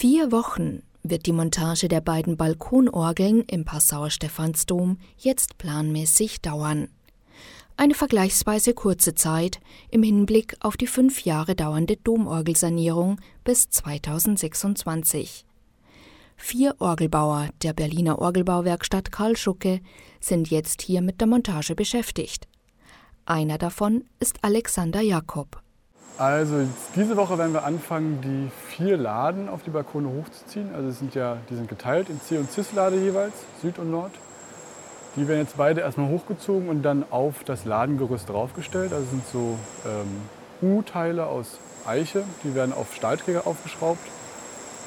Vier Wochen wird die Montage der beiden Balkonorgeln im Passauer Stephansdom jetzt planmäßig dauern. Eine vergleichsweise kurze Zeit im Hinblick auf die fünf Jahre dauernde Domorgelsanierung bis 2026. Vier Orgelbauer der Berliner Orgelbauwerkstatt Karl Schucke sind jetzt hier mit der Montage beschäftigt. Einer davon ist Alexander Jakob. Also diese Woche werden wir anfangen, die vier Laden auf die Balkone hochzuziehen. Also sind ja, die sind geteilt in C- und Cis-Lade jeweils, Süd und Nord. Die werden jetzt beide erstmal hochgezogen und dann auf das Ladengerüst draufgestellt. Also sind so ähm, U-Teile aus Eiche, die werden auf Stahlträger aufgeschraubt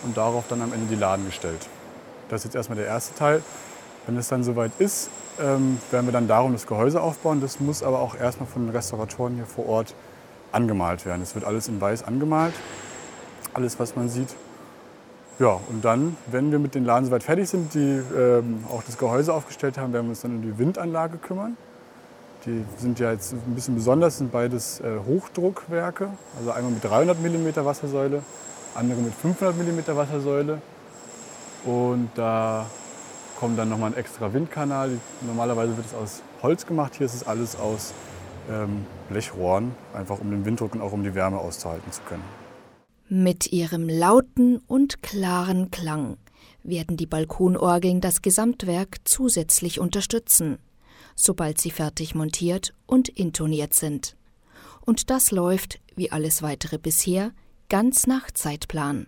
und darauf dann am Ende die Laden gestellt. Das ist jetzt erstmal der erste Teil. Wenn es dann soweit ist, ähm, werden wir dann darum das Gehäuse aufbauen. Das muss aber auch erstmal von den Restauratoren hier vor Ort angemalt werden. Es wird alles in weiß angemalt, alles was man sieht. Ja, und dann, wenn wir mit den Laden soweit fertig sind, die ähm, auch das Gehäuse aufgestellt haben, werden wir uns dann um die Windanlage kümmern. Die sind ja jetzt ein bisschen besonders, sind beides äh, Hochdruckwerke, also einmal mit 300 mm Wassersäule, andere mit 500 mm Wassersäule. Und da kommt dann nochmal ein extra Windkanal. Normalerweise wird es aus Holz gemacht, hier ist es alles aus ähm, Blechrohren, einfach um den Winddruck und auch um die Wärme auszuhalten zu können. Mit ihrem lauten und klaren Klang werden die Balkonorgeln das Gesamtwerk zusätzlich unterstützen, sobald sie fertig montiert und intoniert sind. Und das läuft, wie alles weitere bisher, ganz nach Zeitplan.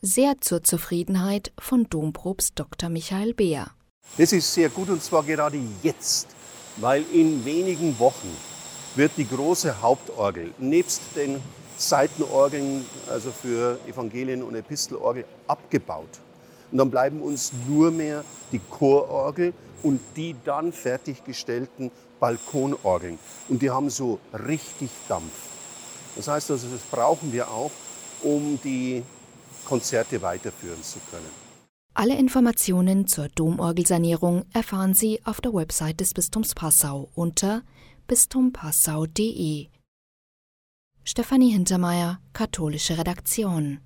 Sehr zur Zufriedenheit von Domprobst Dr. Michael Beer. Das ist sehr gut und zwar gerade jetzt, weil in wenigen Wochen wird die große Hauptorgel nebst den Seitenorgeln, also für Evangelien- und Epistelorgel, abgebaut. Und dann bleiben uns nur mehr die Chororgel und die dann fertiggestellten Balkonorgeln. Und die haben so richtig Dampf. Das heißt also, das brauchen wir auch, um die Konzerte weiterführen zu können. Alle Informationen zur Domorgelsanierung erfahren Sie auf der Website des Bistums Passau unter bistumpassau.de. Stefanie Hintermeier, katholische Redaktion